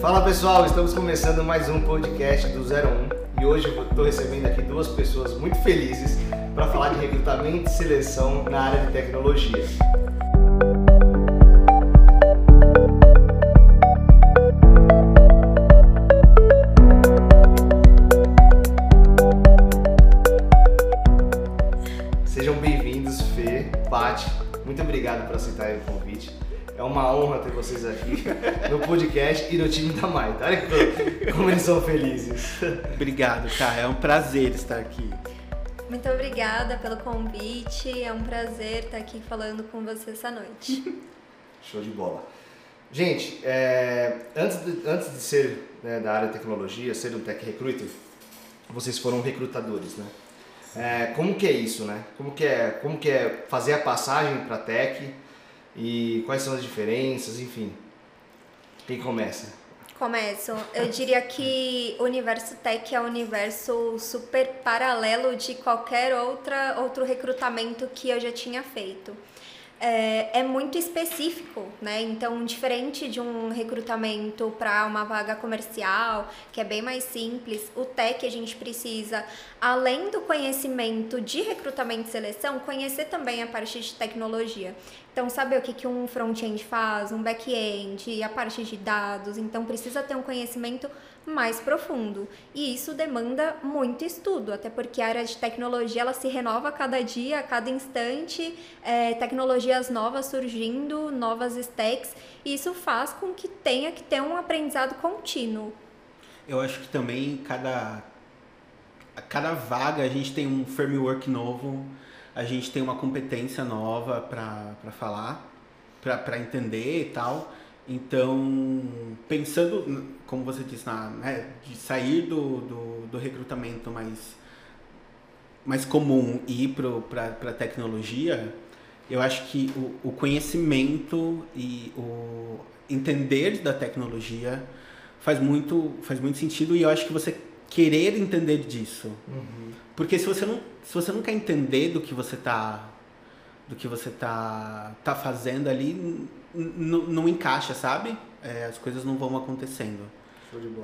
Fala pessoal, estamos começando mais um podcast do 01 e hoje eu estou recebendo aqui duas pessoas muito felizes para falar de recrutamento e seleção na área de tecnologia. Uma honra ter vocês aqui no podcast e no time da Maita. Olha que- como eles são felizes. Obrigado, cara. É um prazer estar aqui. Muito obrigada pelo convite. É um prazer estar aqui falando com você essa noite. Show de bola. Gente, é, antes, de, antes de ser né, da área de tecnologia, ser um tech recruiter, vocês foram recrutadores, né? É, como que é isso, né? Como que é, como que é fazer a passagem para tech e quais são as diferenças, enfim. Quem começa? Começo. Eu diria que o universo tech é um universo super paralelo de qualquer outra, outro recrutamento que eu já tinha feito. É, é muito específico, né? Então, diferente de um recrutamento para uma vaga comercial, que é bem mais simples, o tech a gente precisa, além do conhecimento de recrutamento e seleção, conhecer também a parte de tecnologia. Então, saber o que, que um front-end faz, um back-end, a parte de dados. Então, precisa ter um conhecimento mais profundo. E isso demanda muito estudo, até porque a área de tecnologia ela se renova a cada dia, a cada instante, é, tecnologias novas surgindo, novas stacks. E isso faz com que tenha que ter um aprendizado contínuo. Eu acho que também cada, a cada vaga a gente tem um framework novo, a gente tem uma competência nova para falar, para entender e tal. Então, pensando, como você disse, na, né, de sair do, do, do recrutamento mais, mais comum e ir para a tecnologia, eu acho que o, o conhecimento e o entender da tecnologia faz muito, faz muito sentido e eu acho que você querer entender disso. Porque se você não, se você não quer entender do que você tá do que você tá, tá fazendo ali, não encaixa, sabe? É, as coisas não vão acontecendo.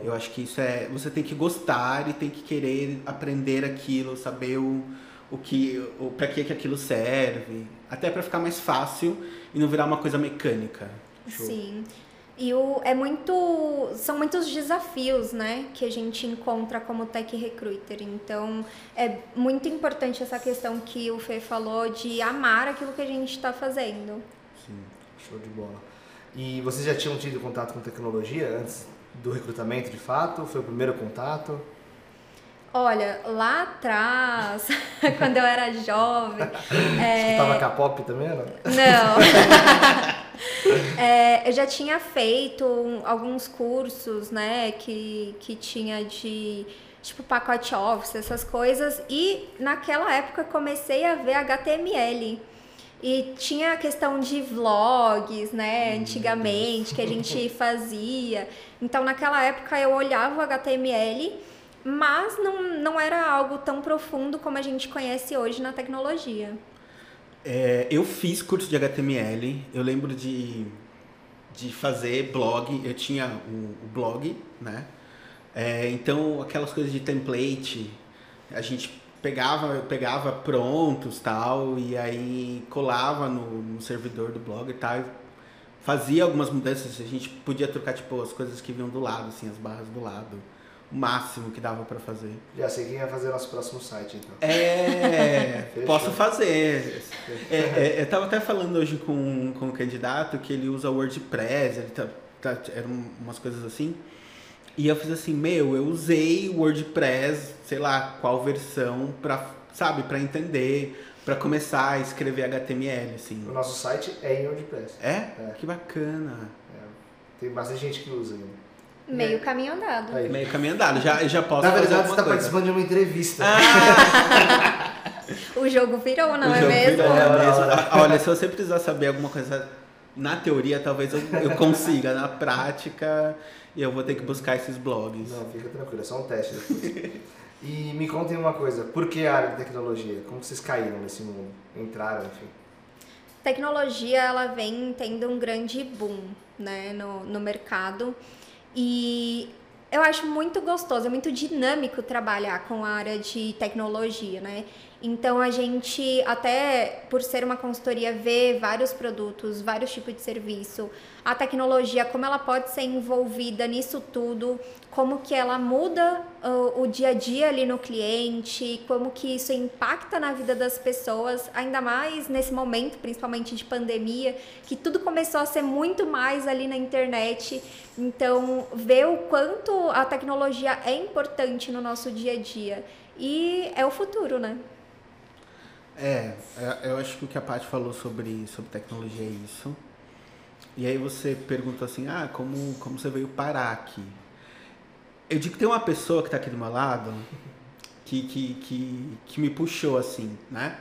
Eu acho que isso é. Você tem que gostar e tem que querer aprender aquilo, saber o, o que. O, pra que, que aquilo serve. Até pra ficar mais fácil e não virar uma coisa mecânica. Show. Sim. E o, é muito. São muitos desafios, né? Que a gente encontra como tech recruiter. Então, é muito importante essa questão que o Fê falou de amar aquilo que a gente está fazendo. Show de bola. E vocês já tinham tido contato com tecnologia antes do recrutamento de fato? Foi o primeiro contato? Olha, lá atrás, quando eu era jovem. é, Escutava K-pop também, não? Não. É, eu já tinha feito alguns cursos, né, que, que tinha de tipo pacote office, essas coisas, e naquela época comecei a ver HTML. E tinha a questão de vlogs, né, antigamente, que a gente fazia. Então, naquela época eu olhava o HTML, mas não, não era algo tão profundo como a gente conhece hoje na tecnologia. É, eu fiz curso de HTML, eu lembro de, de fazer blog, eu tinha o, o blog, né? É, então aquelas coisas de template, a gente pegava, eu pegava prontos tal, e aí colava no, no servidor do blog e tal, e fazia algumas mudanças, a gente podia trocar tipo as coisas que vinham do lado, assim, as barras do lado, o máximo que dava pra fazer. Já sei quem vai fazer nosso próximo site, então. É, posso fazer. É, é, eu tava até falando hoje com, com um candidato que ele usa WordPress, ele tá, tá, eram umas coisas assim. E eu fiz assim, meu, eu usei o WordPress, sei lá, qual versão, pra, sabe, pra entender, pra começar a escrever HTML, assim. O nosso site é em WordPress. É? É. Que bacana. Tem bastante gente que usa ainda. Meio caminho andado. Aí. Meio caminho andado, já, já posso Na verdade, você está coisa. participando de uma entrevista. O jogo virou, não O é jogo mesmo? virou, É, é mesmo. hora. Olha, se você precisar saber alguma coisa na teoria, talvez eu, eu consiga. Na prática, eu vou ter que buscar esses blogs. Não, fica tranquilo, é só um teste depois. e me contem uma coisa, por que a área de tecnologia? Como vocês caíram nesse mundo? Entraram, enfim. Tecnologia, ela vem tendo um grande boom, né, no, no mercado. E eu acho muito gostoso, é muito dinâmico trabalhar com a área de tecnologia, né? Então a gente, até por ser uma consultoria, vê vários produtos, vários tipos de serviço, a tecnologia, como ela pode ser envolvida nisso tudo, como que ela muda o, o dia a dia ali no cliente, como que isso impacta na vida das pessoas, ainda mais nesse momento, principalmente de pandemia, que tudo começou a ser muito mais ali na internet. Então, ver o quanto a tecnologia é importante no nosso dia a dia. E é o futuro, né? É, é, eu acho que o que a Paty falou sobre, sobre tecnologia é isso. E aí você perguntou assim, ah, como, como você veio parar aqui? Eu digo que tem uma pessoa que está aqui do meu lado que, que, que, que me puxou, assim, né?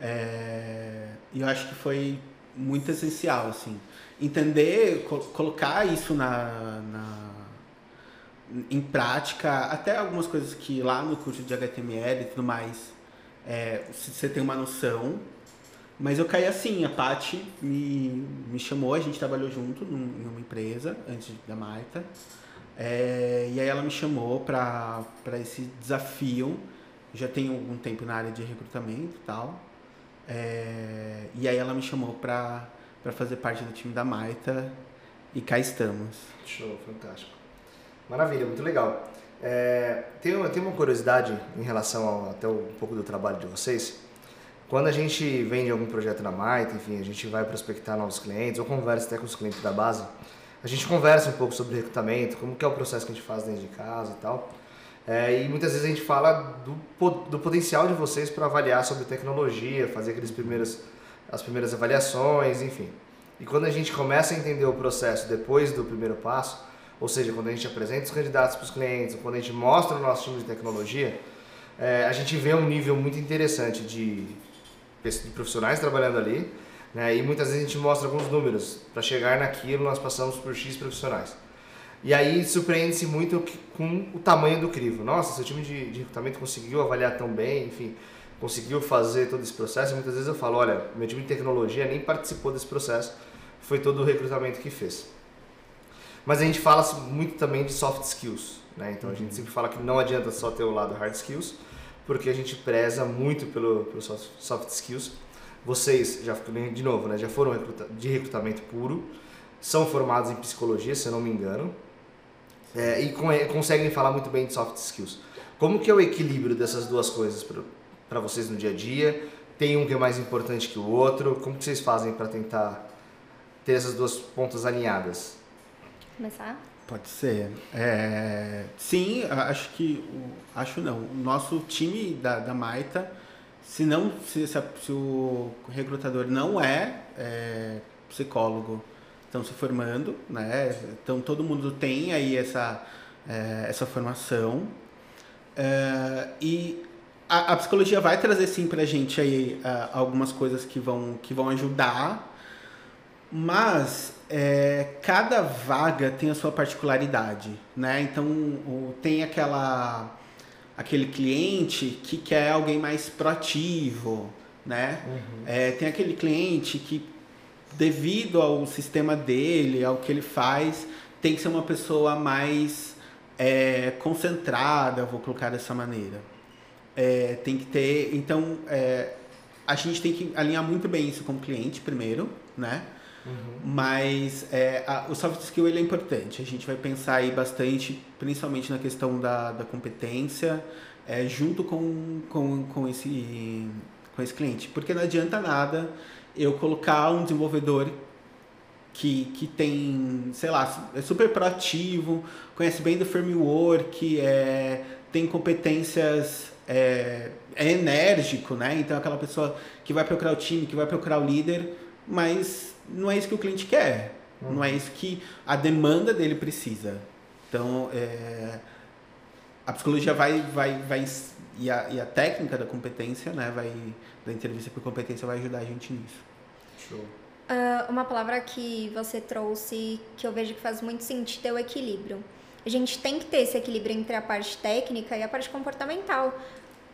É, e eu acho que foi muito essencial, assim. Entender, co colocar isso na, na, em prática, até algumas coisas que lá no curso de HTML e tudo mais é, você tem uma noção. Mas eu caí assim, a Paty me, me chamou, a gente trabalhou junto num, em uma empresa antes da Maita. É, e aí ela me chamou para esse desafio. Já tenho algum tempo na área de recrutamento e tal. É, e aí ela me chamou para fazer parte do time da Maita e cá estamos. Show, fantástico. Maravilha, muito legal. É, tem, tem uma curiosidade em relação ao, até um pouco do trabalho de vocês. Quando a gente vende algum projeto na Maita, enfim, a gente vai prospectar novos clientes ou conversa até com os clientes da base, a gente conversa um pouco sobre recrutamento, como que é o processo que a gente faz dentro de casa e tal. É, e muitas vezes a gente fala do, do potencial de vocês para avaliar sobre tecnologia, fazer aqueles primeiros, as primeiras avaliações, enfim. E quando a gente começa a entender o processo depois do primeiro passo, ou seja, quando a gente apresenta os candidatos para os clientes, quando a gente mostra o nosso time de tecnologia, é, a gente vê um nível muito interessante de, de profissionais trabalhando ali, né? e muitas vezes a gente mostra alguns números. Para chegar naquilo, nós passamos por X profissionais. E aí surpreende-se muito com o tamanho do crivo. Nossa, seu time de, de recrutamento conseguiu avaliar tão bem, enfim, conseguiu fazer todo esse processo. E muitas vezes eu falo, olha, meu time de tecnologia nem participou desse processo, foi todo o recrutamento que fez. Mas a gente fala muito também de soft skills, né? Então a gente uhum. sempre fala que não adianta só ter o lado hard skills, porque a gente preza muito pelo, pelo soft skills. Vocês, já de novo, né, já foram recruta, de recrutamento puro, são formados em psicologia, se eu não me engano, é, e com, conseguem falar muito bem de soft skills. Como que é o equilíbrio dessas duas coisas para vocês no dia a dia? Tem um que é mais importante que o outro? Como que vocês fazem para tentar ter essas duas pontas alinhadas? Começar? Pode ser. É, sim, acho que. Acho não. O nosso time da, da Maita, se não. Se, se, se o recrutador não é, é, psicólogo, estão se formando, né? Então todo mundo tem aí essa, é, essa formação. É, e a, a, psicologia vai trazer sim pra gente aí uh, algumas coisas que vão, que vão ajudar, mas é, cada vaga tem a sua particularidade, né? Então tem aquela aquele cliente que quer alguém mais proativo, né? Uhum. É, tem aquele cliente que devido ao sistema dele, ao que ele faz, tem que ser uma pessoa mais é, concentrada, vou colocar dessa maneira. É, tem que ter, então é, a gente tem que alinhar muito bem isso com o cliente primeiro, né? Uhum. Mas é, a, o soft skill ele é importante. A gente vai pensar aí bastante, principalmente na questão da, da competência, é, junto com, com, com, esse, com esse cliente. Porque não adianta nada eu colocar um desenvolvedor que, que tem, sei lá, é super proativo, conhece bem do framework, é, tem competências, é, é enérgico, né? Então aquela pessoa que vai procurar o time, que vai procurar o líder, mas não é isso que o cliente quer, uhum. não é isso que a demanda dele precisa. Então, é, a psicologia vai, vai, vai e a, e a técnica da competência, né, vai, da entrevista por competência vai ajudar a gente nisso. Show. Uh, uma palavra que você trouxe que eu vejo que faz muito sentido é o equilíbrio. A gente tem que ter esse equilíbrio entre a parte técnica e a parte comportamental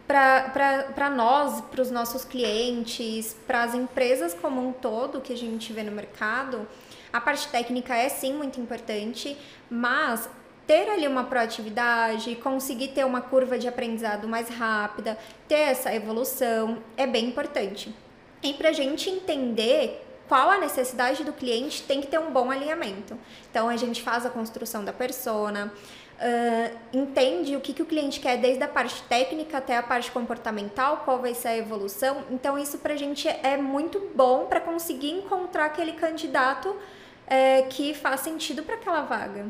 para nós, para os nossos clientes, para as empresas como um todo que a gente vê no mercado, A parte técnica é sim muito importante, mas ter ali uma proatividade, conseguir ter uma curva de aprendizado mais rápida, ter essa evolução é bem importante. E para a gente entender qual a necessidade do cliente, tem que ter um bom alinhamento. Então a gente faz a construção da persona, uh, entende o que, que o cliente quer desde a parte técnica até a parte comportamental, qual vai ser a evolução. Então, isso para a gente é muito bom para conseguir encontrar aquele candidato é, que faz sentido para aquela vaga.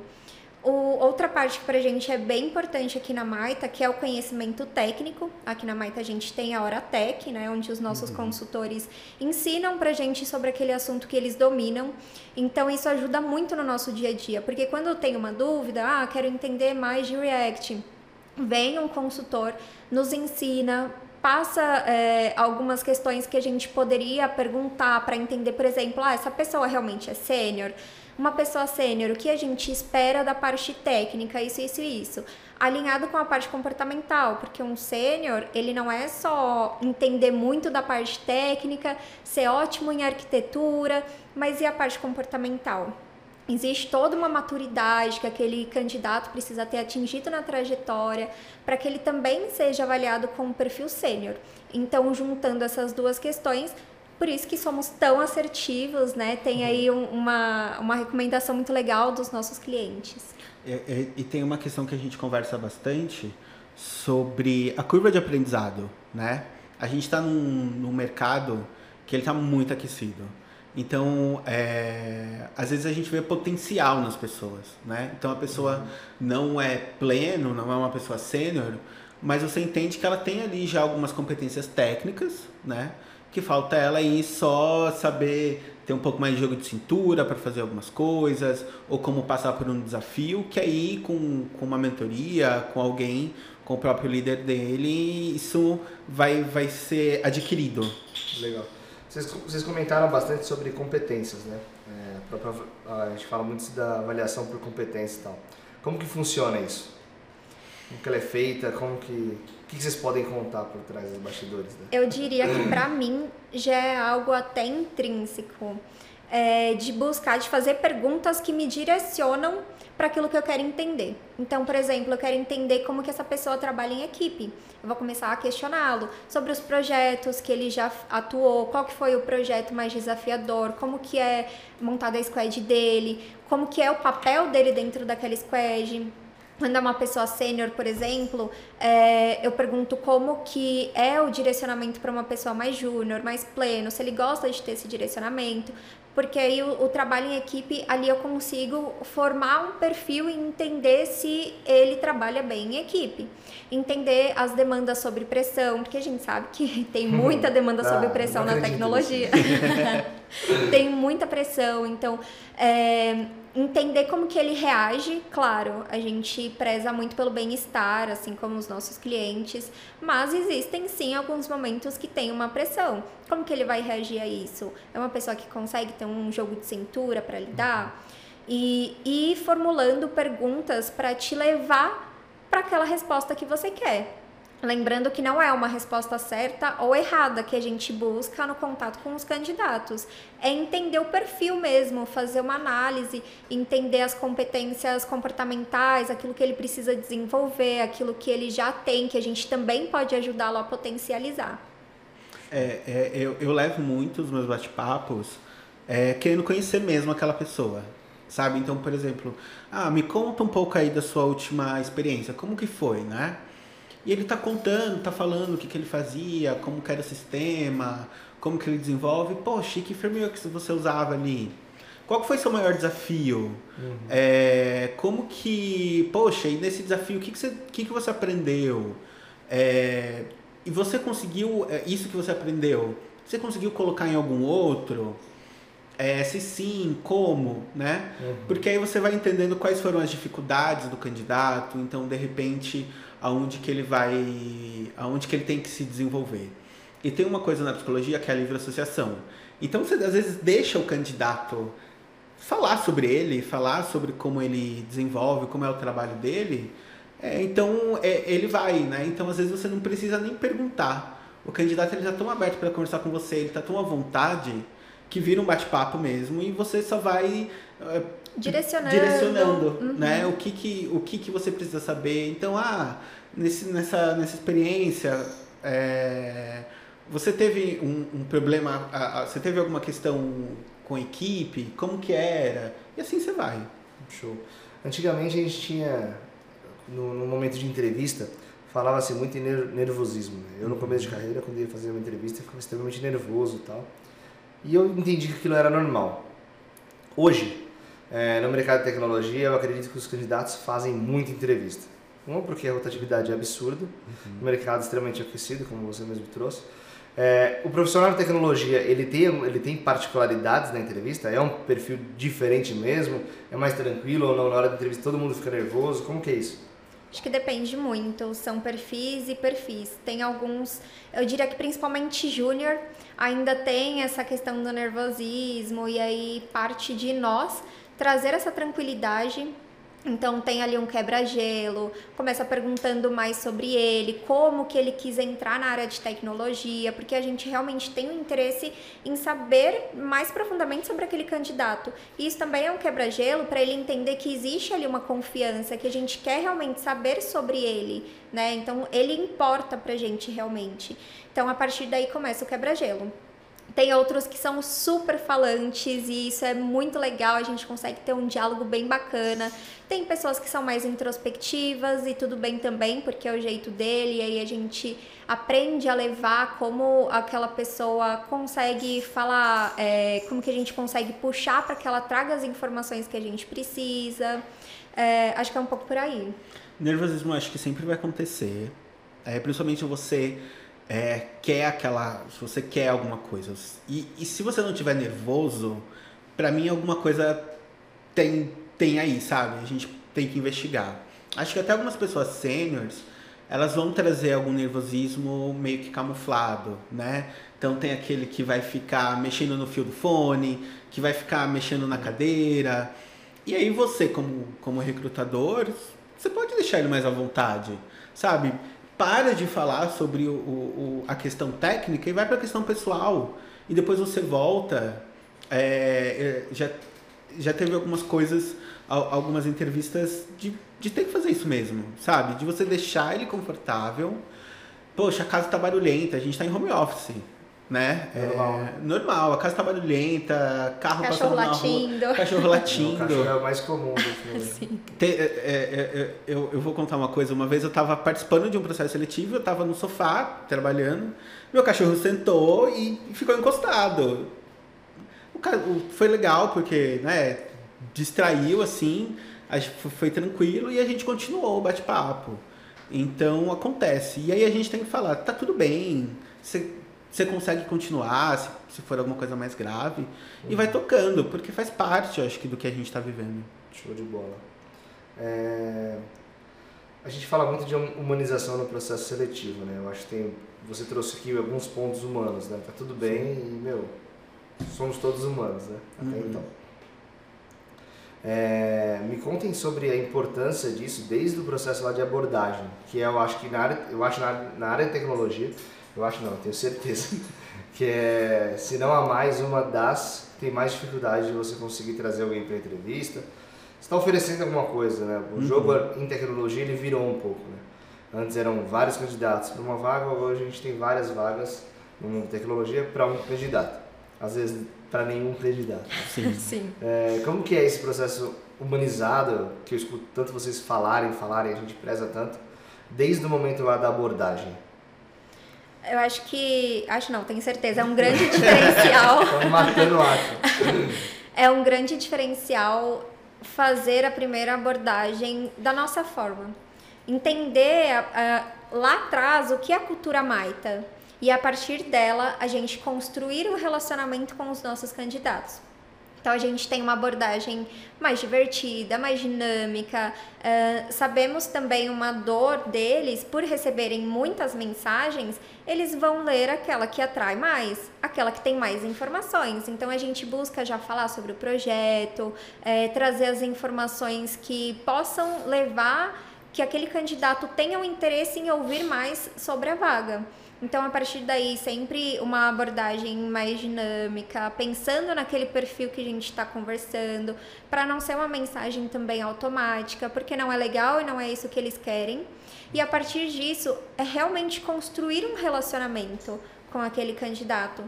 O, outra parte que para a gente é bem importante aqui na Maita, que é o conhecimento técnico. Aqui na Maita a gente tem a Hora Tech, né, onde os nossos uhum. consultores ensinam para a gente sobre aquele assunto que eles dominam. Então isso ajuda muito no nosso dia a dia, porque quando eu tenho uma dúvida, ah, quero entender mais de React, vem um consultor, nos ensina, passa é, algumas questões que a gente poderia perguntar para entender, por exemplo, ah, essa pessoa realmente é sênior? Uma pessoa sênior, o que a gente espera da parte técnica, isso, isso e isso. Alinhado com a parte comportamental, porque um sênior, ele não é só entender muito da parte técnica, ser ótimo em arquitetura, mas e a parte comportamental? Existe toda uma maturidade que aquele candidato precisa ter atingido na trajetória para que ele também seja avaliado como perfil sênior. Então, juntando essas duas questões, por isso que somos tão assertivos, né? Tem aí um, uma, uma recomendação muito legal dos nossos clientes. E, e, e, tem uma questão que a gente conversa bastante sobre a curva de aprendizado, né? A gente está num, num mercado que ele está muito aquecido. Então, é, às vezes a gente vê potencial nas pessoas, né? Então a pessoa uhum. não é pleno, não é uma pessoa sênior, mas você entende que ela tem ali já algumas competências técnicas, né? Que falta ela aí só saber ter um pouco mais de jogo de cintura para fazer algumas coisas, ou como passar por um desafio, que aí com, com uma mentoria, com alguém, com o próprio líder dele, isso vai, vai ser adquirido. Legal. Vocês, vocês comentaram bastante sobre competências, né? É, a gente fala muito da avaliação por competência e tal. Como que funciona isso? Como que ela é feita? Como que o que vocês podem contar por trás dos bastidores? Né? Eu diria que para mim já é algo até intrínseco. É, de buscar, de fazer perguntas que me direcionam para aquilo que eu quero entender. Então, por exemplo, eu quero entender como que essa pessoa trabalha em equipe. Eu vou começar a questioná-lo sobre os projetos que ele já atuou, qual que foi o projeto mais desafiador, como que é montada a squad dele, como que é o papel dele dentro daquela squad quando é uma pessoa sênior, por exemplo, é, eu pergunto como que é o direcionamento para uma pessoa mais júnior, mais pleno, se ele gosta de ter esse direcionamento, porque aí o, o, trabalho em equipe, ali eu consigo formar um perfil e entender se ele trabalha bem em equipe. Entender as demandas sobre pressão, porque a gente sabe que tem muita demanda ah, sobre pressão na tecnologia. tem muita pressão, então... É, entender como que ele reage, claro, a gente preza muito pelo bem-estar, assim como os nossos clientes, mas existem sim alguns momentos que tem uma pressão. Como que ele vai reagir a isso? É uma pessoa que consegue ter um jogo de cintura para lidar? E ir formulando perguntas para te levar para aquela resposta que você quer. Lembrando que não é uma resposta certa ou errada que a gente busca no contato com os candidatos. É entender o perfil mesmo, fazer uma análise, entender as competências comportamentais, aquilo que ele precisa desenvolver, aquilo que ele já tem, que a gente também pode ajudá-lo a potencializar. É, é, eu, eu levo muito os meus bate-papos é, querendo conhecer mesmo aquela pessoa, sabe? Então, por exemplo, ah, me conta um pouco aí da sua última experiência, como que foi, né? E ele está contando, está falando o que, que ele fazia, como que era o sistema, como que ele desenvolve. Poxa, que framework que você usava ali? Qual foi seu maior desafio? Uhum. É, como que, poxa, e nesse desafio, o que, que, você, que, que você aprendeu? É, e você conseguiu, é, isso que você aprendeu, você conseguiu colocar em algum outro? É, se sim, como, né? Uhum. Porque aí você vai entendendo quais foram as dificuldades do candidato, então de repente aonde que ele vai, aonde que ele tem que se desenvolver. E tem uma coisa na psicologia que é a livre associação. Então você às vezes deixa o candidato falar sobre ele, falar sobre como ele desenvolve, como é o trabalho dele. É, então é, ele vai, né? Então às vezes você não precisa nem perguntar. O candidato ele está tão aberto para conversar com você, ele está tão à vontade que vira um bate-papo mesmo e você só vai uh, direcionando, direcionando uhum. né? O que que o que que você precisa saber. Então, ah, nesse, nessa nessa experiência é, você teve um, um problema, a, a, você teve alguma questão com a equipe? Como que era? E assim você vai. Show. Antigamente a gente tinha, no, no momento de entrevista, falava-se muito em nervosismo. Né? Eu no começo de carreira, quando ia fazer uma entrevista, ficava extremamente nervoso e tal. E eu entendi que aquilo era normal. Hoje, é, no mercado de tecnologia, eu acredito que os candidatos fazem muita entrevista. Uma, porque a rotatividade é absurda, uhum. o mercado é extremamente aquecido, como você mesmo trouxe. É, o profissional de tecnologia, ele tem, ele tem particularidades na entrevista? É um perfil diferente mesmo? É mais tranquilo ou não? Na hora da entrevista todo mundo fica nervoso? Como que é isso? Acho que depende muito, são perfis e perfis. Tem alguns, eu diria que principalmente júnior, ainda tem essa questão do nervosismo e aí parte de nós trazer essa tranquilidade então tem ali um quebra-gelo, começa perguntando mais sobre ele, como que ele quis entrar na área de tecnologia, porque a gente realmente tem um interesse em saber mais profundamente sobre aquele candidato. E isso também é um quebra-gelo para ele entender que existe ali uma confiança, que a gente quer realmente saber sobre ele, né? Então ele importa pra gente realmente. Então a partir daí começa o quebra-gelo. Tem outros que são super falantes e isso é muito legal, a gente consegue ter um diálogo bem bacana. Tem pessoas que são mais introspectivas e tudo bem também, porque é o jeito dele, e aí a gente aprende a levar como aquela pessoa consegue falar, é, como que a gente consegue puxar para que ela traga as informações que a gente precisa. É, acho que é um pouco por aí. Nervosismo acho que sempre vai acontecer. É, principalmente você é, quer aquela. Se você quer alguma coisa. E, e se você não tiver nervoso, para mim alguma coisa tem, tem aí, sabe? A gente tem que investigar. Acho que até algumas pessoas sêniores, elas vão trazer algum nervosismo meio que camuflado, né? Então tem aquele que vai ficar mexendo no fio do fone, que vai ficar mexendo na cadeira. E aí você, como, como recrutador, você pode deixar ele mais à vontade, sabe? Para de falar sobre o, o, a questão técnica e vai para a questão pessoal. E depois você volta. É, é, já, já teve algumas coisas, algumas entrevistas de, de ter que fazer isso mesmo, sabe? De você deixar ele confortável. Poxa, a casa está barulhenta, a gente está em home office né? Normal. É, normal, a casa tá barulhenta, carro cachorro passando latindo. na rua, cachorro latindo. o cachorro é o mais comum do filme. Sim. é, é, é, eu, eu vou contar uma coisa. Uma vez eu estava participando de um processo seletivo, eu estava no sofá, trabalhando, meu cachorro sentou e ficou encostado. O, foi legal, porque, né, distraiu, assim, foi tranquilo e a gente continuou o bate-papo. Então, acontece. E aí a gente tem que falar, tá tudo bem, você você consegue continuar, se, se for alguma coisa mais grave, uhum. e vai tocando, porque faz parte, eu acho que, do que a gente está vivendo. Show de bola. É... A gente fala muito de humanização no processo seletivo, né? Eu acho que tem, você trouxe aqui alguns pontos humanos, né? Tá tudo bem Sim. e, meu, somos todos humanos, né? Até uhum. então. É, me contem sobre a importância disso desde o processo lá de abordagem, que é, eu acho que na área, eu acho na, na área de tecnologia eu acho não, tenho certeza. que é, se não a mais, uma das que tem mais dificuldade de você conseguir trazer alguém para entrevista. Você está oferecendo alguma coisa, né? O uhum. jogo em tecnologia ele virou um pouco, né? Antes eram vários candidatos para uma vaga, hoje a gente tem várias vagas em tecnologia para um candidato. Às vezes para nenhum candidato. Sim. Sim. É, como que é esse processo humanizado que eu escuto tanto vocês falarem, falarem, a gente preza tanto, desde o momento lá da abordagem? Eu acho que. Acho não, tenho certeza. É um grande diferencial. Estamos matando É um grande diferencial fazer a primeira abordagem da nossa forma. Entender uh, lá atrás o que é a cultura maita. E a partir dela, a gente construir um relacionamento com os nossos candidatos. Então a gente tem uma abordagem mais divertida, mais dinâmica. Uh, sabemos também uma dor deles por receberem muitas mensagens, eles vão ler aquela que atrai mais, aquela que tem mais informações. Então a gente busca já falar sobre o projeto, é, trazer as informações que possam levar que aquele candidato tenha um interesse em ouvir mais sobre a vaga. Então, a partir daí, sempre uma abordagem mais dinâmica, pensando naquele perfil que a gente está conversando, para não ser uma mensagem também automática, porque não é legal e não é isso que eles querem. E a partir disso, é realmente construir um relacionamento com aquele candidato.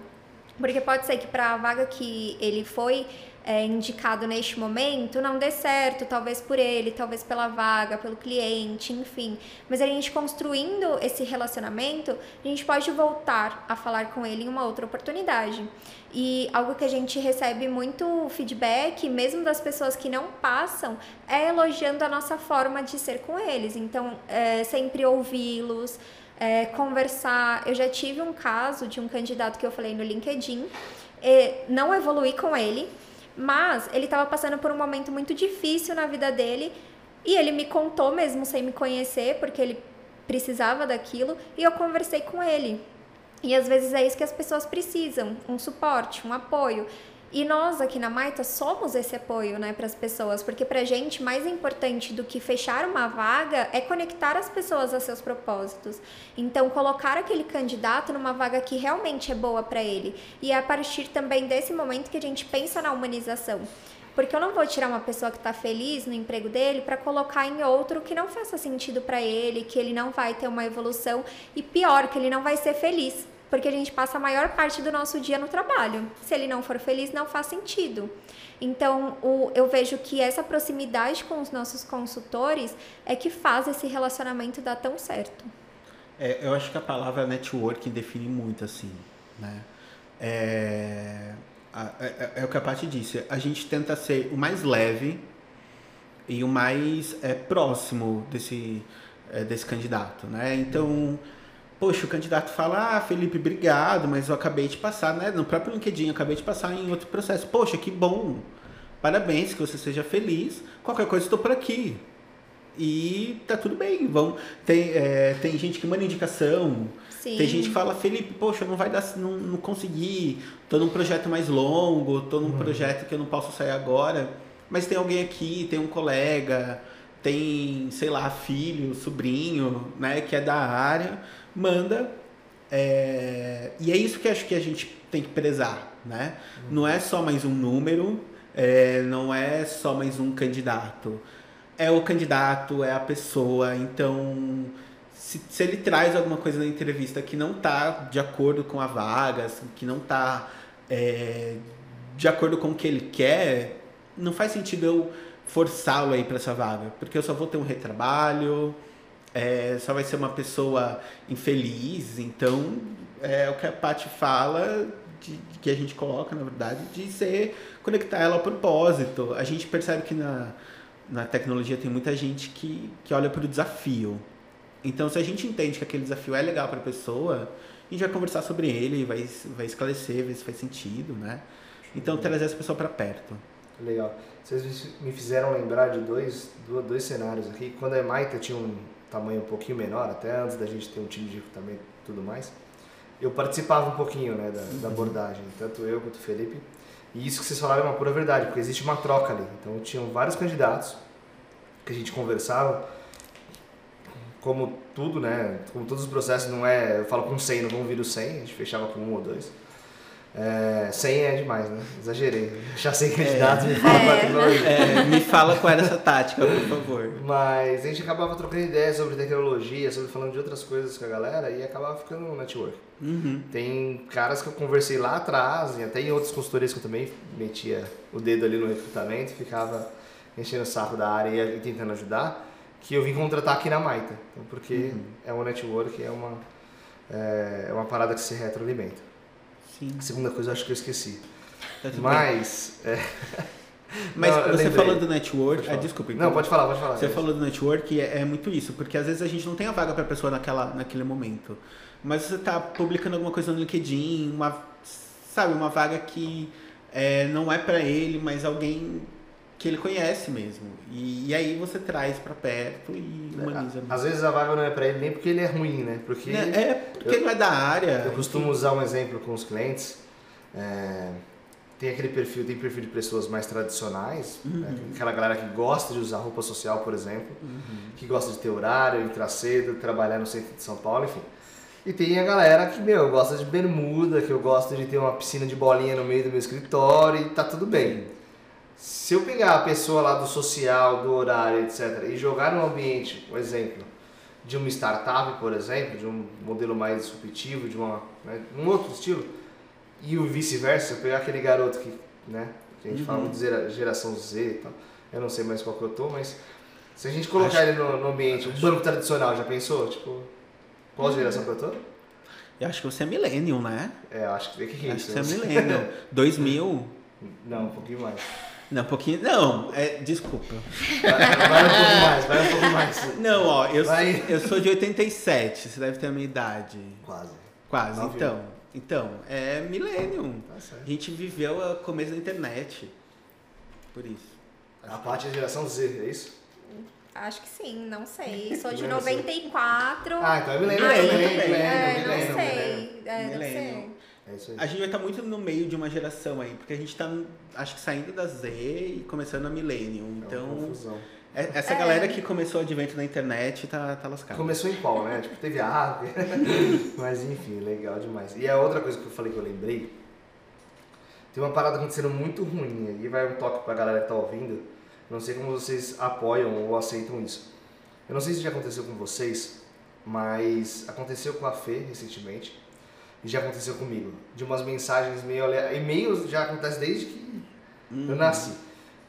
Porque pode ser que para a vaga que ele foi é, indicado neste momento não dê certo, talvez por ele, talvez pela vaga, pelo cliente, enfim. Mas a gente construindo esse relacionamento, a gente pode voltar a falar com ele em uma outra oportunidade. E algo que a gente recebe muito feedback, mesmo das pessoas que não passam, é elogiando a nossa forma de ser com eles. Então, é, sempre ouvi-los. É, conversar. Eu já tive um caso de um candidato que eu falei no LinkedIn, não evolui com ele, mas ele estava passando por um momento muito difícil na vida dele e ele me contou mesmo sem me conhecer, porque ele precisava daquilo, e eu conversei com ele. E às vezes é isso que as pessoas precisam, um suporte, um apoio. E nós aqui na Maita somos esse apoio, né, para as pessoas, porque para a gente mais importante do que fechar uma vaga é conectar as pessoas a seus propósitos. Então, colocar aquele candidato numa vaga que realmente é boa para ele. E é a partir também desse momento que a gente pensa na humanização. Porque eu não vou tirar uma pessoa que está feliz no emprego dele para colocar em outro que não faça sentido para ele, que ele não vai ter uma evolução e pior, que ele não vai ser feliz porque a gente passa a maior parte do nosso dia no trabalho. Se ele não for feliz, não faz sentido. Então, o, eu vejo que essa proximidade com os nossos consultores é que faz esse relacionamento dar tão certo. É, eu acho que a palavra networking define muito, assim, né? É, é, é o que a Paty disse, a gente tenta ser o mais leve e o mais é, próximo desse, é, desse candidato, né? Então... Poxa, o candidato fala, ah, Felipe, obrigado, mas eu acabei de passar, né? No próprio LinkedIn, eu acabei de passar em outro processo. Poxa, que bom! Parabéns, que você seja feliz. Qualquer coisa, estou por aqui. E tá tudo bem. Vão, tem, é, tem gente que manda indicação. Sim. Tem gente que fala, Felipe, poxa, não vai dar, não, não consegui. Tô num projeto mais longo, tô num uhum. projeto que eu não posso sair agora. Mas tem alguém aqui, tem um colega, tem, sei lá, filho, sobrinho, né, que é da área manda. É, e é isso que acho que a gente tem que prezar, né? Uhum. Não é só mais um número, é, não é só mais um candidato. É o candidato, é a pessoa. Então, se, se ele traz alguma coisa na entrevista que não está de acordo com a vaga, assim, que não está é, de acordo com o que ele quer, não faz sentido eu forçá-lo aí para essa vaga, porque eu só vou ter um retrabalho é, só vai ser uma pessoa infeliz. Então, é o que a Paty fala, de, que a gente coloca, na verdade, de ser conectar ela ao propósito. A gente percebe que na, na tecnologia tem muita gente que, que olha para o desafio. Então, se a gente entende que aquele desafio é legal para a pessoa, a gente vai conversar sobre ele, vai, vai esclarecer, ver se faz sentido, né? Então, trazer essa pessoa para perto. Legal. Vocês me fizeram lembrar de dois, dois cenários aqui. Quando a Maita tinha um tamanho um pouquinho menor, até antes da gente ter um time de e tudo mais, eu participava um pouquinho né, da, da, uhum. abordagem, tanto eu quanto o Felipe. E isso que vocês falaram é uma pura verdade, porque existe uma troca ali. Então tinham vários candidatos que a gente conversava, como tudo, né? Como todos os processos, não é. Eu falo com 100, não vão vir os 100, a gente fechava com um ou dois. É, 100 é demais, né? Exagerei. Já sei candidatos, é. me fala é. é, me fala qual era essa tática, por favor. Mas a gente acabava trocando ideias sobre tecnologia, sobre falando de outras coisas com a galera e acabava ficando no network. Uhum. Tem caras que eu conversei lá atrás, e até em outras consultorias que eu também metia o dedo ali no recrutamento, ficava enchendo o saco da área e tentando ajudar, que eu vim contratar aqui na Maita. Então, porque uhum. é um network, é uma, é, é uma parada que se retroalimenta. Sim. A segunda coisa eu acho que eu esqueci. Tá Mas. É... Mas não, você falou do network. Ah, desculpa. Então, não, pode falar, pode falar. Você falou do network e é, é, muito isso, porque às vezes a gente não tem a vaga para a pessoa naquela, naquele momento. Mas você está publicando alguma coisa no LinkedIn, uma, sabe, uma vaga que é, não é para ele, mas alguém que ele conhece mesmo. E, e aí você traz para perto e humaniza. Às vezes a vaga não é para ele nem porque ele é ruim, né? Porque é, é porque eu, não é da área. Eu costumo usar um exemplo com os clientes. É, tem aquele perfil, tem perfil de pessoas mais tradicionais, né? uhum. né? aquela galera que gosta de usar roupa social, por exemplo, uhum. que gosta de ter horário, entrar cedo, trabalhar no centro de São Paulo, enfim. E tem a galera que, meu, gosta de bermuda, que eu gosto de ter uma piscina de bolinha no meio do meu escritório e tá tudo bem. Se eu pegar a pessoa lá do social, do horário, etc., e jogar num ambiente, um exemplo, de uma startup, por exemplo, de um modelo mais disruptivo, de uma, né, um outro estilo, e o vice-versa, pegar aquele garoto que, né, que a gente Uhum. fala muito de gera- geração Z e tal, eu não sei mais qual que eu tô, mas se a gente colocar Acho- ele no, no ambiente, um banco tradicional, já pensou? Tipo, qual geração que eu tô? Eu acho que você é millennium, né? É, eu acho que que é acho que você é millennium. 2000? Não, um pouquinho mais. Não, um pouquinho. Não, é, desculpa. Vai, vai um pouco mais, vai um pouco mais. Não, ó, eu, Vai. eu sou de 87, você deve ter a minha idade. Quase. Quase, Nove então. Então, é millennium. Tá. A gente viveu o começo da internet. Por isso. A parte da geração Z, é isso? Acho que sim, não sei. Sou de Também não sei. 94. Ah, então é milênio Milênio também. também. milênio, é, milênio, não milênio. sei. É, deve Milênio. É isso aí. A gente vai estar muito no meio de uma geração aí, porque a gente tá, acho que saindo da Z e começando a millennium. É uma Então, confusão. é- essa É. galera que começou o advento da internet tá, tá lascada. Começou em qual, né? Tipo, teve a árvore. Mas enfim, legal demais. E a outra coisa que eu falei que eu lembrei, tem uma parada acontecendo muito ruim. Aí vai um toque pra galera que tá ouvindo. Não sei como vocês apoiam ou aceitam isso. Eu não sei se já aconteceu com vocês, mas aconteceu com a Fê recentemente. E já aconteceu comigo. De umas mensagens meio. E-mails já acontece desde que eu nasci.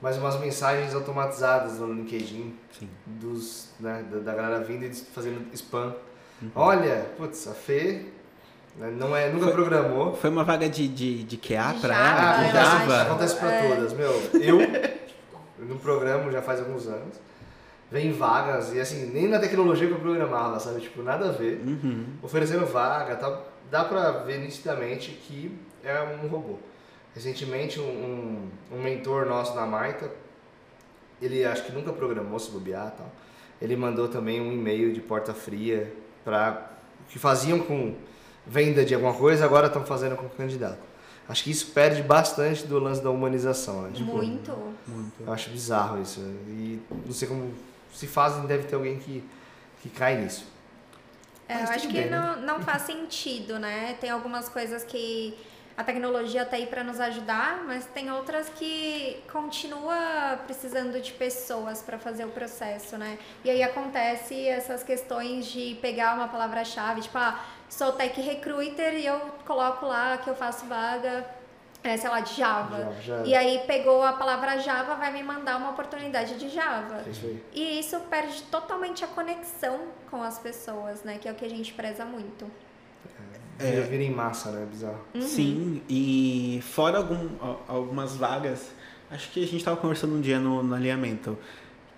Mas umas mensagens automatizadas no LinkedIn Sim. dos, né, da, da galera vindo e fazendo spam. Olha, putz, a Fê né, não é, nunca Foi- programou. Foi uma vaga de, de, de QA pra ela? Ah, eu Java? acontece pra É. todas, meu. Eu, no programa já faz alguns anos, vem vagas, e assim, nem na tecnologia que eu programava, sabe? Tipo, nada a ver. Uhum. Oferecendo vaga, tá, dá pra ver nitidamente que é um robô. Recentemente, um, um, um mentor nosso na Marta, ele acho que nunca programou se bobear e tal. Ele mandou também um e-mail de porta fria para que faziam com venda de alguma coisa, agora estão fazendo com candidato. Acho que isso perde bastante do lance da humanização, né? Tipo, Muito. Muito. Eu acho bizarro isso. E não sei como se fazem, deve ter alguém que, que cai nisso. É, eu acho que bem, né? não, não faz sentido, né? Tem algumas coisas que a tecnologia tá aí para nos ajudar, mas tem outras que continua precisando de pessoas para fazer o processo, né? E aí acontece essas questões de pegar uma palavra-chave, tipo, ah, sou tech recruiter e eu coloco lá que eu faço vaga, é, sei lá, de Java. Já, já. E aí pegou a palavra Java, vai me mandar uma oportunidade de Java. É isso. E isso perde totalmente a conexão com as pessoas, né? Que é o que a gente preza muito. Vira, vira em massa, né? Bizarro. Sim, e fora algum, al- algumas vagas, acho que a gente estava conversando um dia no, no alinhamento,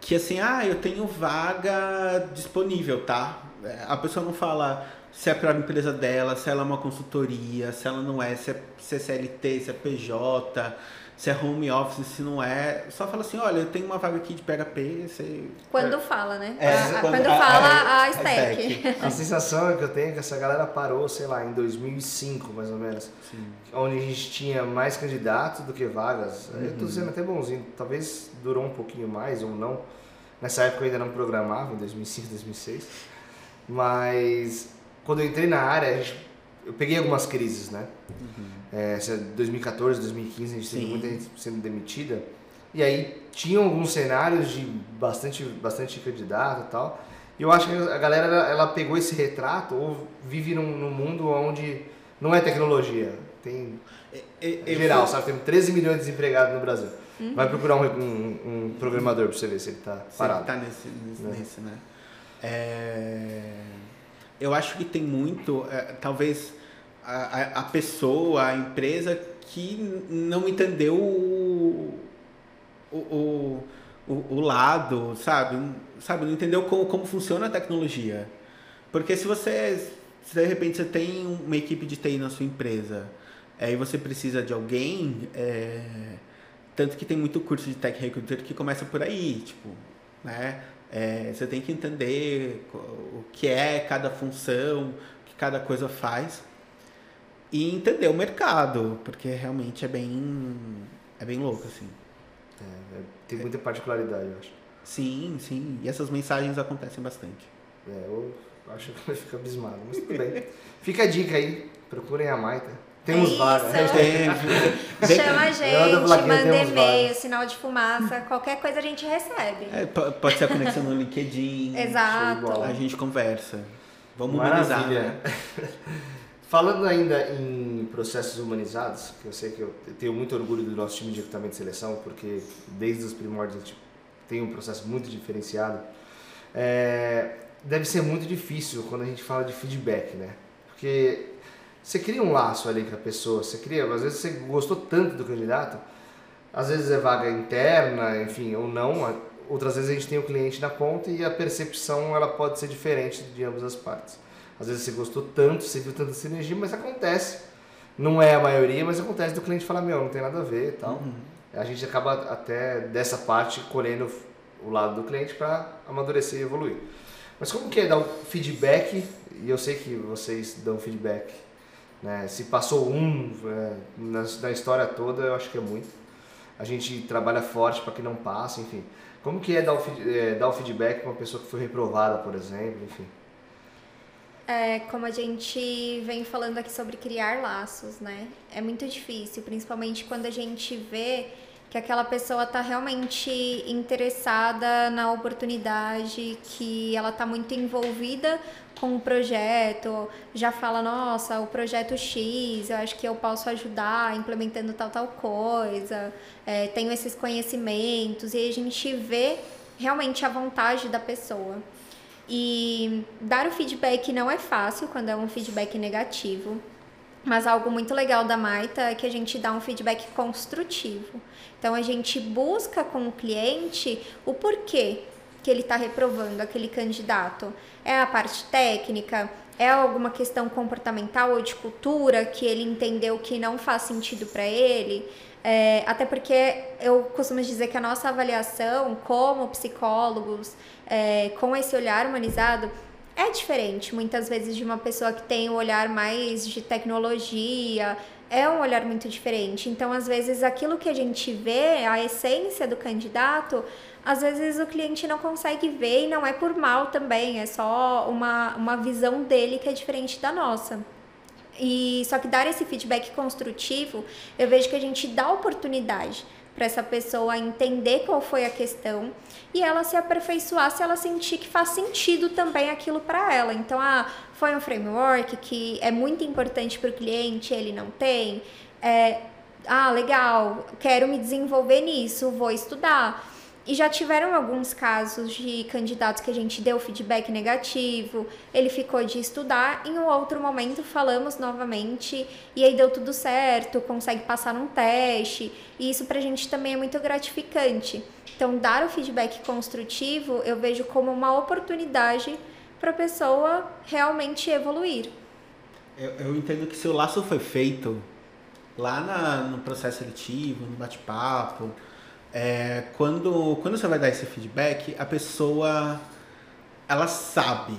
que assim, ah, eu tenho vaga disponível, tá? É, A pessoa não fala se é para a empresa dela, se ela é uma consultoria, se ela não é, se é, se é CLT, se é PJ, se é home office, se não é. Só fala assim, olha, eu tenho uma vaga aqui de PHP, você... Quando fala, né? É, A- a- quando- quando, a- fala a- a, a stack. stack. A sensação que eu tenho é que essa galera parou, sei lá, em 2005, mais ou menos. Sim. Onde a gente tinha mais candidatos do que vagas. Eu Uhum. tô sendo até bonzinho. Talvez durou um pouquinho mais ou não. Nessa época eu ainda não programava, em 2005, 2006. Mas quando eu entrei na área, a gente- eu peguei algumas crises, né? É, se é 2014, 2015, a gente teve Sim. muita gente sendo demitida. E aí tinham alguns cenários de bastante, bastante candidato e tal. E eu acho que a galera ela, pegou esse retrato ou vive num, num mundo onde não é tecnologia. Tem E- é eu geral, fui- sabe? Tem 13 milhões de desempregados no Brasil. Vai procurar um, um, um programador pra você ver se ele tá Você parado. tá nesse, nesse, Né? nesse, né? É, eu acho que tem muito, é, talvez, a, a- pessoa, a empresa que não entendeu o, o, o, o- lado, sabe? Sabe, não entendeu como, como funciona a tecnologia. Porque se você, se de repente você tem uma equipe de TI na sua empresa, aí você precisa de alguém, é, tanto que tem muito curso de tech recruiter que começa por aí, tipo, né? É, você tem que entender o que é cada função, o que cada coisa faz e entender o mercado, porque realmente é bem é bem louco assim. É, é, tem muita particularidade, eu acho. Sim, sim. E essas mensagens acontecem bastante. É, eu acho que vai ficar abismado, mas tudo bem. Fica a dica aí, procurem a Maita. Temos É vaga. isso. Tem. Chama a gente, manda e-mail, vários. sinal de fumaça, qualquer coisa a gente recebe. É, po- pode ser a conexão no LinkedIn. Exato. A gente conversa. Vamos humanizar, Maravilha. né? Falando ainda em processos humanizados, que eu sei que eu tenho muito orgulho do nosso time de recrutamento de seleção, porque desde os primórdios a gente tem um processo muito diferenciado. É, deve ser muito difícil quando a gente fala de feedback, né? Porque você cria um laço ali com a pessoa, você cria, às vezes você gostou tanto do candidato, às vezes é vaga interna, enfim, ou não, outras vezes a gente tem o cliente na ponta e a percepção ela pode ser diferente de ambas as partes. Às vezes você gostou tanto, você viu tanta sinergia, mas acontece. Não é a maioria, mas acontece do cliente falar, meu, não tem nada a ver e tal. A gente acaba até dessa parte colhendo o lado do cliente para amadurecer e evoluir. Mas como que é dar um feedback, e eu sei que vocês dão feedback, né? Se passou um é, na, na história toda, eu acho que é muito. A gente trabalha forte para que não passe, enfim. Como que é dar o, é, dar o feedback para uma pessoa que foi reprovada, por exemplo, enfim. É, como a gente vem falando aqui sobre criar laços, né? É muito difícil, principalmente quando a gente vê que aquela pessoa está realmente interessada na oportunidade, que ela está muito envolvida com o projeto, já fala, nossa, o projeto X, eu acho que eu posso ajudar implementando tal, tal coisa, é, tenho esses conhecimentos, e a gente vê realmente a vontade da pessoa. E dar o feedback não é fácil quando é um feedback negativo. Mas algo muito legal da Maita é que a gente dá um feedback construtivo. Então a gente busca com o cliente o porquê que ele está reprovando aquele candidato. É a parte técnica? É alguma questão comportamental ou de cultura que ele entendeu que não faz sentido para ele? É, até porque eu costumo dizer que a nossa avaliação como psicólogos, é, com esse olhar humanizado, é diferente muitas vezes de uma pessoa que tem o olhar mais de tecnologia, é um olhar muito diferente. Então, às vezes, aquilo que a gente vê, a essência do candidato, às vezes o cliente não consegue ver e não é por mal também, é só uma, uma visão dele que é diferente da nossa. E só que dar esse feedback construtivo, eu vejo que a gente dá oportunidade para essa pessoa entender qual foi a questão e ela se aperfeiçoar se ela sentir que faz sentido também aquilo para ela. Então, ah, foi um framework que é muito importante para o cliente, ele não tem. É, ah, legal, quero me desenvolver nisso, vou estudar. E já tiveram alguns casos de candidatos que a gente deu feedback negativo, ele ficou de estudar, em um outro momento falamos novamente e aí deu tudo certo, consegue passar num teste, e isso pra gente também é muito gratificante. Então, dar o feedback construtivo eu vejo como uma oportunidade para a pessoa realmente evoluir. Eu, eu entendo que se o laço foi feito lá na- no processo seletivo, no bate-papo, é, quando, quando você vai dar esse feedback, a pessoa ela sabe,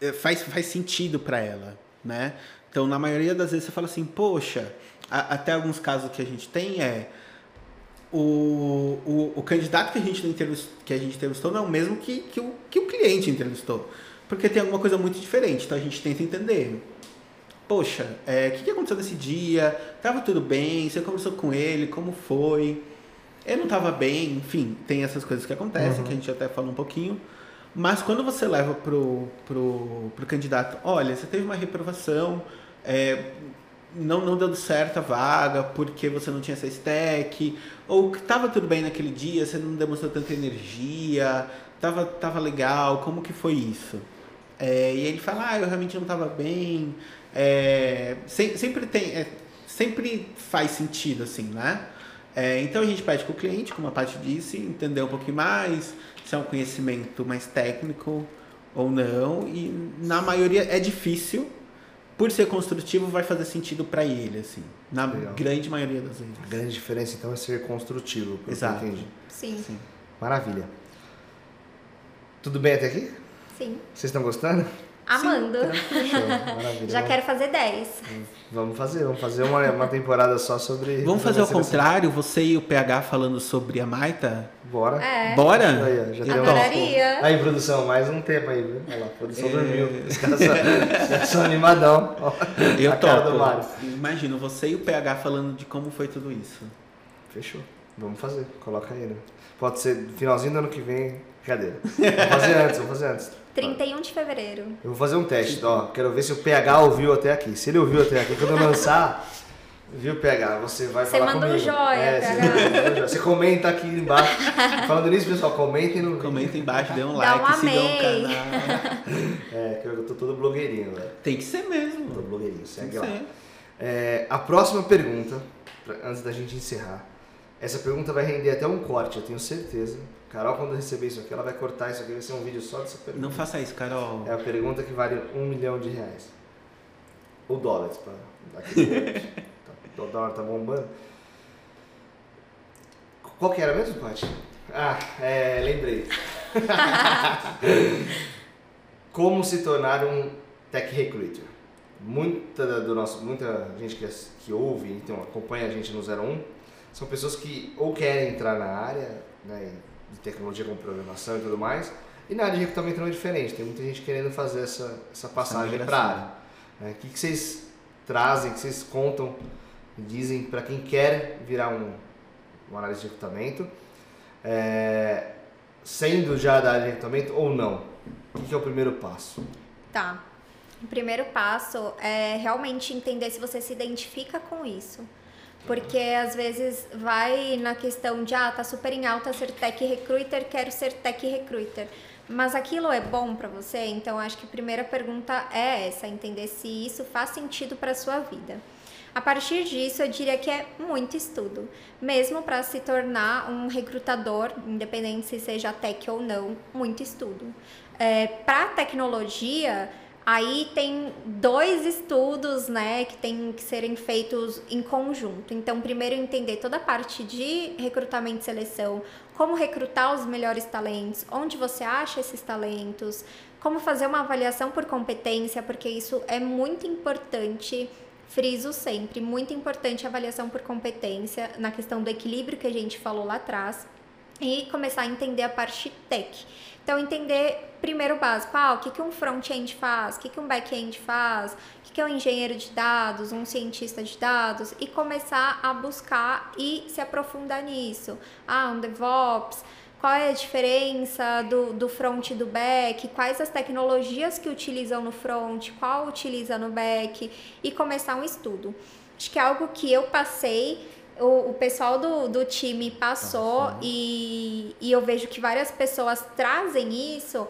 é, faz, faz sentido para ela, né? Então, na maioria das vezes você fala assim, poxa, a- até alguns casos que a gente tem é o, o, o candidato que a gente entrevistou, que a gente entrevistou não é o mesmo que, que, o, que o cliente entrevistou. Porque tem alguma coisa muito diferente, então a gente tenta entender. Poxa, é, o que, que aconteceu nesse dia? Tava tudo bem? Você conversou com ele? Como foi? Eu não tava bem, enfim, tem essas coisas que acontecem, Uhum. que a gente até falou um pouquinho. Mas quando você leva pro, pro, pro candidato, olha, você teve uma reprovação, é, não, não deu certo a vaga porque você não tinha essa stack, ou que tava tudo bem naquele dia, você não demonstrou tanta energia, tava, tava legal, como que foi isso? É, e ele fala, ah, eu realmente não estava bem. É, sem- sempre tem, é, sempre faz sentido assim, né? É, então a gente pede com o cliente, como a Paty disse, entender um pouquinho mais, se é um conhecimento mais técnico ou não. E na maioria é difícil, por ser construtivo vai fazer sentido para ele, assim, na Legal. grande maioria das vezes. A grande diferença então é ser construtivo, pelo que eu Exato. entendi. Sim, Maravilha. Tudo bem até aqui? sim. Vocês estão gostando? Amando. Maravilha. Já quero fazer 10. Vamos fazer, vamos fazer uma, uma temporada só sobre. Vamos fazer ao contrário, você e o PH falando sobre a Maita? Bora. É. Bora? Aí, já um- Adoraria. Aí, produção, mais um tempo aí, viu? Olha lá, a produção É. dormiu. Os caras são, animadão. Ó, Eu a topo. Mário. Imagina, você e o PH falando de como foi tudo isso. Fechou. Vamos fazer. Coloca aí, né? Pode ser finalzinho do ano que vem. Cadeira. Vamos fazer antes, vamos fazer antes. 31 de fevereiro. Eu vou fazer um teste, ó. Quero ver se o PH ouviu até aqui. Se ele ouviu até aqui, quando eu lançar, viu, PH? Você vai Você falar manda um comigo. joia, é, você, manda um joia. Você comenta aqui embaixo. Falando nisso, pessoal, comentem no Comenta embaixo, dê um Dá like, um sigam o canal. É, que eu tô todo blogueirinho, velho. Tem que ser Todo mesmo. blogueirinho, Tem segue que lá. ser. É, a próxima pergunta, pra- antes da gente encerrar. Essa pergunta vai render até um corte, eu tenho certeza. Carol, quando receber isso aqui, ela vai cortar isso aqui, vai ser um vídeo só dessa pergunta. Não faça isso, Carol. É a pergunta que vale um milhão de reais. Ou dólares, para diante. Tá- O dólar tá bombando. Qual que era mesmo, Paty? Ah, é, lembrei. Como se tornar um tech recruiter? Muita do nosso, muita gente que, que ouve, então acompanha a gente no 01, são pessoas que ou querem entrar na área né, de tecnologia como programação e tudo mais, e na área de recrutamento não é diferente. Tem muita gente querendo fazer essa, essa passagem para a área. né? O que, que vocês trazem, o que vocês contam dizem para quem quer virar um, um analista de recrutamento, é, sendo já da área de recrutamento ou não? O que, que é o primeiro passo? Tá. O primeiro passo é realmente entender se você se identifica com isso. Porque às vezes vai na questão de, ah, tá super em alta ser tech recruiter, quero ser tech recruiter. Mas aquilo é bom pra você? Então acho que a primeira pergunta é essa, entender se isso faz sentido para sua vida. A partir disso, eu diria que é muito estudo, mesmo para se tornar um recrutador, independente se seja tech ou não, muito estudo. É, para tecnologia, aí tem dois estudos, né, que tem que serem feitos em conjunto. Então, primeiro entender toda a parte de recrutamento e seleção, como recrutar os melhores talentos, onde você acha esses talentos, como fazer uma avaliação por competência, porque isso é muito importante. Friso sempre, muito importante a avaliação por competência na questão do equilíbrio que a gente falou lá atrás e começar a entender a parte tech. Então, entender primeiro básico, ah, o que, que um front-end faz, o que, que um back-end faz, o que, que é um engenheiro de dados, um cientista de dados, e começar a buscar e se aprofundar nisso. Ah, um DevOps, qual é a diferença do, do front e do back, quais as tecnologias que utilizam no front, qual utiliza no back, e começar um estudo. Acho que é algo que eu passei o, o pessoal do, do time passou Passou. e, e eu vejo que várias pessoas trazem isso,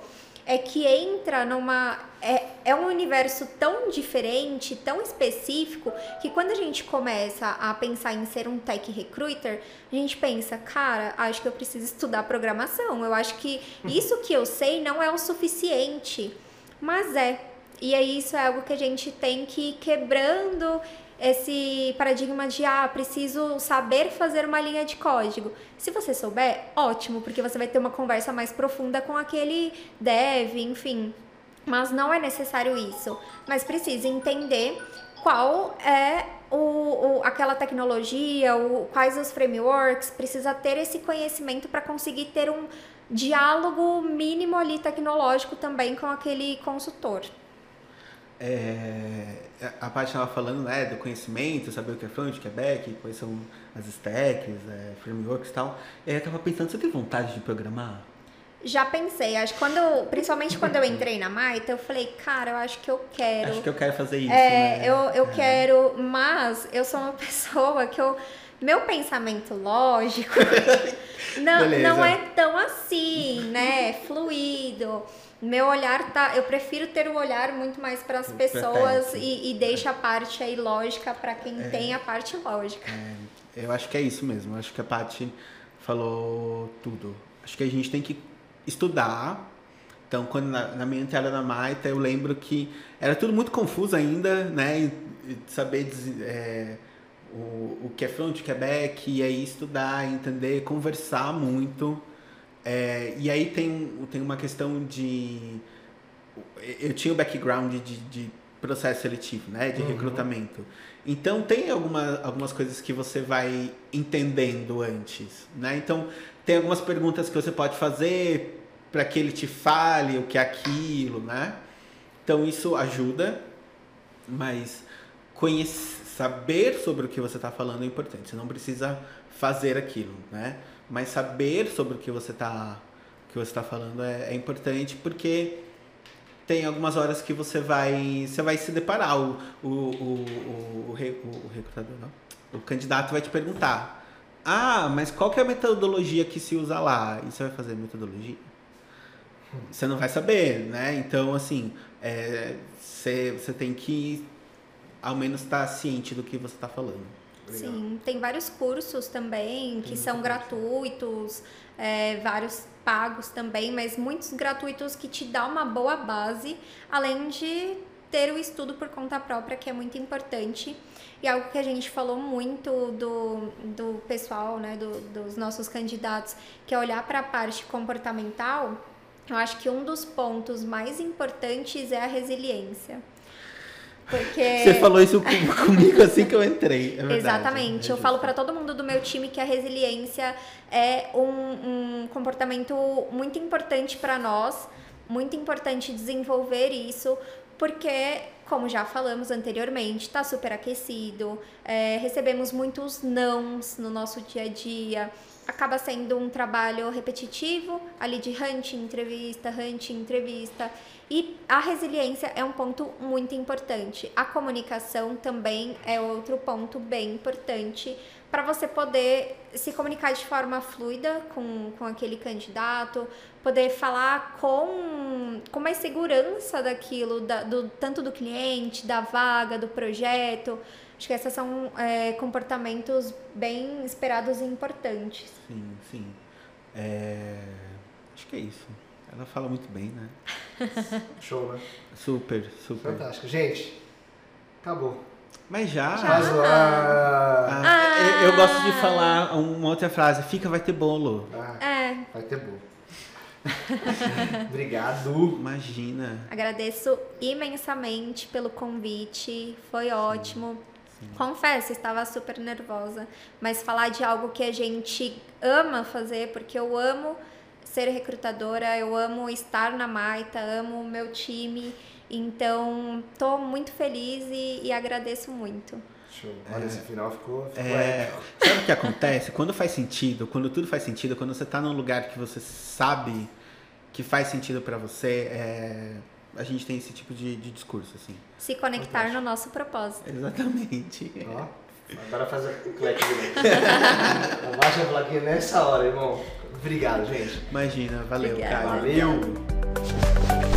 é que entra numa. É, é um universo tão diferente, tão específico, que quando a gente começa a pensar em ser um tech recruiter, a gente pensa, cara, acho que eu preciso estudar programação. Eu acho que isso que eu sei não é o suficiente. Mas é. E aí isso é algo que a gente tem que ir quebrando esse paradigma de ah, preciso saber fazer uma linha de código. Se você souber, ótimo, porque você vai ter uma conversa mais profunda com aquele dev, enfim. Mas não é necessário isso. Mas precisa entender qual é o, o- aquela tecnologia, o, quais os frameworks, precisa ter esse conhecimento para conseguir ter um diálogo mínimo ali tecnológico também com aquele consultor. É, a parte estava falando né, do conhecimento, saber o que é front, o que é back, quais são as stacks, é, frameworks e tal. E aí eu tava pensando, você tem vontade de programar? Já pensei, acho que quando, principalmente quando eu entrei na Maita, eu falei, cara, eu acho que eu quero. Acho que eu quero fazer isso. É, né? eu, eu É. quero, mas eu sou uma pessoa que eu. Meu pensamento lógico não, Beleza. não é tão assim, né? Fluido. Meu olhar tá. Eu prefiro ter o olhar muito mais para as pessoas e, e deixa a parte aí lógica para quem É. tem a parte lógica. Eu acho que é isso mesmo. Acho que a Paty falou tudo. Acho que a gente tem que estudar. Então, quando na, na minha entrada na Maita, eu lembro que era tudo muito confuso ainda, né? E- e saber é, o, o que é front, o que é back, e aí estudar, entender, conversar muito. É, e aí tem, tem uma questão de eu tinha o background de, de processo seletivo, né? De Uhum. recrutamento. Então tem alguma, algumas coisas que você vai entendendo antes, né? Então tem algumas perguntas que você pode fazer para que ele te fale o que é aquilo, né? Então isso ajuda, mas conhecer, saber sobre o que você está falando é importante. Você não precisa fazer aquilo, né? Mas saber sobre o que você está que você está falando é, é importante porque tem algumas horas que você vai você vai se deparar. O o, o, o, o, o recrutador não. O candidato vai te perguntar ah mas qual que é a metodologia que se usa lá? E você vai fazer metodologia? Você não vai saber né? Então assim é, você você tem que ao menos estar ciente do que você está falando Legal. Sim, tem vários cursos também que são gratuitos, é, vários pagos também, mas muitos gratuitos que te dá uma boa base, além de ter o estudo por conta própria, que é muito importante. E algo que a gente falou muito do, do pessoal, né, do, dos nossos candidatos, que é olhar para a parte comportamental, eu acho que um dos pontos mais importantes é a resiliência. Porque... você falou isso com- comigo assim que eu entrei é verdade. Exatamente. É eu falo para todo mundo do meu time que a resiliência é um, um comportamento muito importante para nós, muito importante desenvolver isso, porque, como já falamos anteriormente, está super aquecido, é, recebemos muitos nãos no nosso dia a dia. Acaba sendo um trabalho repetitivo, ali de hunting, entrevista, hunting, entrevista. E a resiliência é um ponto muito importante. A comunicação também é outro ponto bem importante para você poder se comunicar de forma fluida com, com aquele candidato, poder falar com, com mais segurança daquilo, da, do, tanto do cliente, da vaga, do projeto. Acho que esses são é, comportamentos bem esperados e importantes. Sim, sim. É, Acho que é isso. Ela fala muito bem, né? Show, né? Super, super. Fantástico. Gente, acabou. Mas já. Já. Mas, ah, Ah, eu, eu gosto de falar uma outra frase. Fica, vai ter bolo. ah, É, vai ter bom. Obrigado. Imagina. Agradeço imensamente pelo convite, foi ótimo. Confesso, estava super nervosa, mas falar de algo que a gente ama fazer, porque eu amo ser recrutadora, eu amo estar na Maita, amo o meu time, então estou muito feliz e, e agradeço muito. Show. Olha, esse final ficou, ficou É, sabe o que acontece? Quando faz sentido, quando tudo faz sentido, quando você tá num lugar que você sabe que faz sentido pra você, é, a gente tem esse tipo de, de discurso, assim. Se conectar no nosso propósito. Exatamente. Ó, agora faz o clap de novo. Abaixa a plaquinha nessa hora, irmão. Obrigado, gente. Imagina, valeu, Obrigada. Valeu.